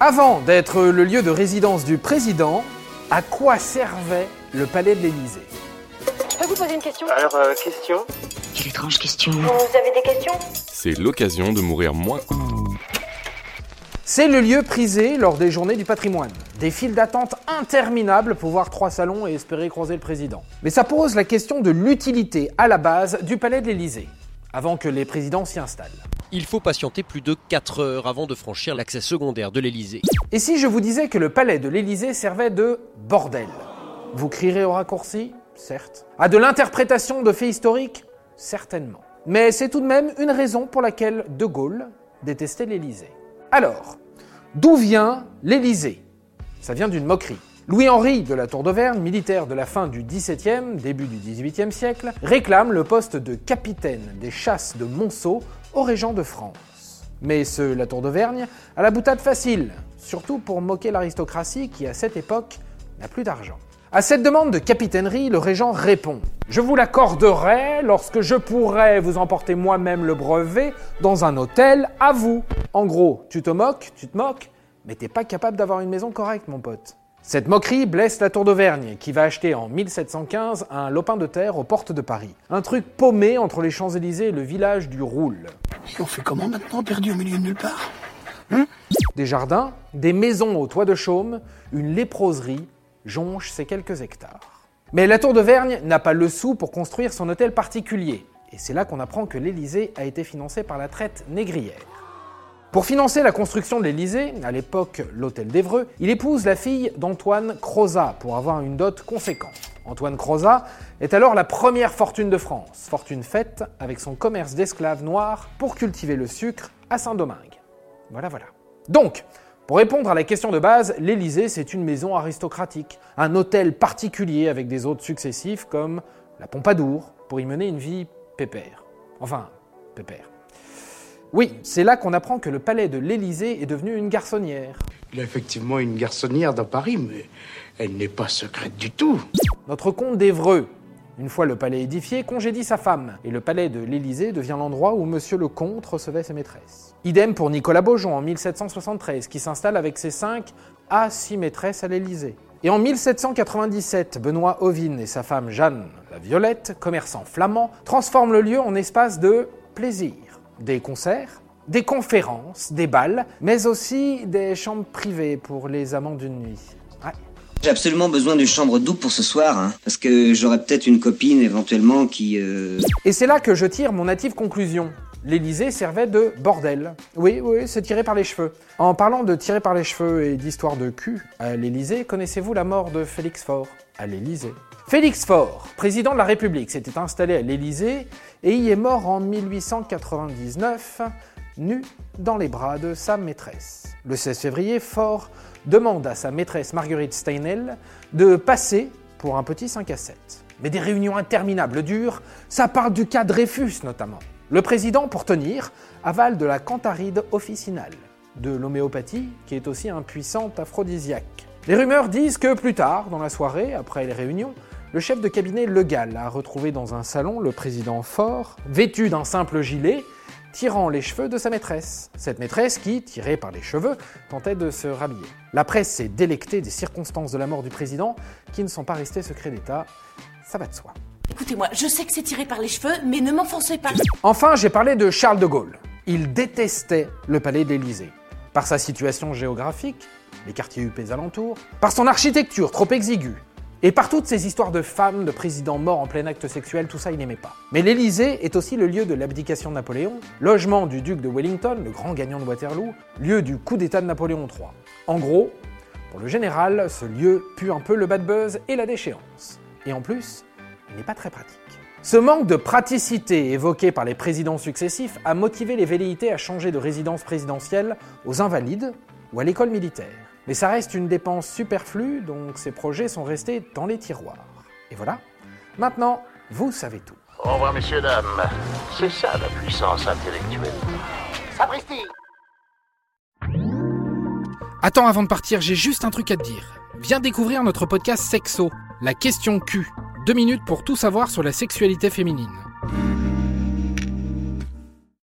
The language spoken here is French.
Avant d'être le lieu de résidence du président, à quoi servait le palais de l'Élysée? Je peux vous poser une question? Alors, euh, question? Quelle étrange question. Vous avez des questions? C'est l'occasion de mourir moins. C'est le lieu prisé lors des journées du patrimoine. Des files d'attente interminables pour voir trois salons et espérer croiser le président. Mais ça pose la question de l'utilité à la base du palais de l'Élysée, avant que les présidents s'y installent. Il faut patienter plus de 4 heures avant de franchir l'accès secondaire de l'Elysée. Et si je vous disais que le palais de l'Élysée servait de bordel? Vous crierez au raccourci? Certes. À de l'interprétation de faits historiques? Certainement. Mais c'est tout de même une raison pour laquelle De Gaulle détestait l'Élysée. Alors, d'où vient l'Élysée? Ça vient d'une moquerie. Louis-Henri de la Tour d'Auvergne, militaire de la fin du XVIIe, début du XVIIIe siècle, réclame le poste de capitaine des chasses de Monceau au régent de France. Mais ce La Tour d'Auvergne a la boutade facile, surtout pour moquer l'aristocratie qui, à cette époque, n'a plus d'argent. À cette demande de capitainerie, le régent répond Je vous l'accorderai lorsque je pourrai vous emporter moi-même le brevet dans un hôtel à vous. En gros, tu te moques, tu te moques, mais t'es pas capable d'avoir une maison correcte, mon pote. Cette moquerie blesse la Tour d'Auvergne, qui va acheter en 1715 un lopin de terre aux portes de Paris. Un truc paumé entre les Champs-Élysées et le village du Roule. Et on fait comment maintenant, perdu au milieu de nulle part Des jardins, des maisons au toit de chaume, une léproserie jonchent ces quelques hectares. Mais la Tour d'Auvergne n'a pas le sou pour construire son hôtel particulier. Et c'est là qu'on apprend que l'Élysée a été financé par la traite négrière. Pour financer la construction de l'Élysée, à l'époque l'hôtel d'Evreux, il épouse la fille d'Antoine Crozat pour avoir une dot conséquente. Antoine Crozat est alors la première fortune de France, fortune faite avec son commerce d'esclaves noirs pour cultiver le sucre à Saint-Domingue. Voilà, voilà. Donc, pour répondre à la question de base, l'Élysée, c'est une maison aristocratique, un hôtel particulier avec des hôtes successifs comme la Pompadour, pour y mener une vie pépère. Enfin, pépère. Oui, c'est là qu'on apprend que le palais de l'Élysée est devenu une garçonnière. Il a effectivement une garçonnière dans Paris, mais elle n'est pas secrète du tout. Notre comte d'Evreux, une fois le palais édifié, congédie sa femme, et le palais de l'Élysée devient l'endroit où monsieur le comte recevait ses maîtresses. Idem pour Nicolas Beaujon en 1773, qui s'installe avec ses cinq à six maîtresses à l'Élysée. Et en 1797, Benoît Ovine et sa femme Jeanne la Violette, commerçants flamands, transforment le lieu en espace de plaisir. Des concerts, des conférences, des balles, mais aussi des chambres privées pour les amants d'une nuit. Ouais. J'ai absolument besoin d'une chambre double pour ce soir, hein, parce que j'aurais peut-être une copine éventuellement qui... Euh... Et c'est là que je tire mon native conclusion. L'Élysée servait de bordel. Oui, oui, c'est tiré par les cheveux. En parlant de tirer par les cheveux et d'histoire de cul à l'Élysée, connaissez-vous la mort de Félix Faure? À l'Élysée Félix Faure, président de la République, s'était installé à l'Élysée et y est mort en 1899, nu dans les bras de sa maîtresse. Le 16 février, Faure demande à sa maîtresse Marguerite Steinel de passer pour un petit 5 à 7. Mais des réunions interminables durent, ça parle du cas Dreyfus notamment. Le président, pour tenir, avale de la cantaride officinale, de l'homéopathie, qui est aussi un puissant aphrodisiaque. Les rumeurs disent que plus tard, dans la soirée, après les réunions, le chef de cabinet Le Gall a retrouvé dans un salon le président fort, vêtu d'un simple gilet, tirant les cheveux de sa maîtresse. Cette maîtresse qui, tirée par les cheveux, tentait de se rhabiller. La presse s'est délectée des circonstances de la mort du président, qui ne sont pas restées secrets d'État. Ça va de soi. Écoutez-moi, je sais que c'est tiré par les cheveux, mais ne m'enfoncez pas. Enfin, j'ai parlé de Charles de Gaulle. Il détestait le palais d'Élysée. Par sa situation géographique, les quartiers huppés alentours, par son architecture trop exiguë, et par toutes ces histoires de femmes, de présidents morts en plein acte sexuel, tout ça il n'aimait pas. Mais l'Élysée est aussi le lieu de l'abdication de Napoléon, logement du duc de Wellington, le grand gagnant de Waterloo, lieu du coup d'état de Napoléon III. En gros, pour le général, ce lieu pue un peu le bad buzz et la déchéance. Et en plus, il n'est pas très pratique. Ce manque de praticité évoqué par les présidents successifs a motivé les velléités à changer de résidence présidentielle aux invalides ou à l'école militaire. Mais ça reste une dépense superflue, donc ces projets sont restés dans les tiroirs. Et voilà, maintenant, vous savez tout. Au revoir, messieurs, dames. C'est ça la puissance intellectuelle. Sapristi Attends, avant de partir, j'ai juste un truc à te dire. Viens découvrir notre podcast Sexo, la question Q. Deux minutes pour tout savoir sur la sexualité féminine.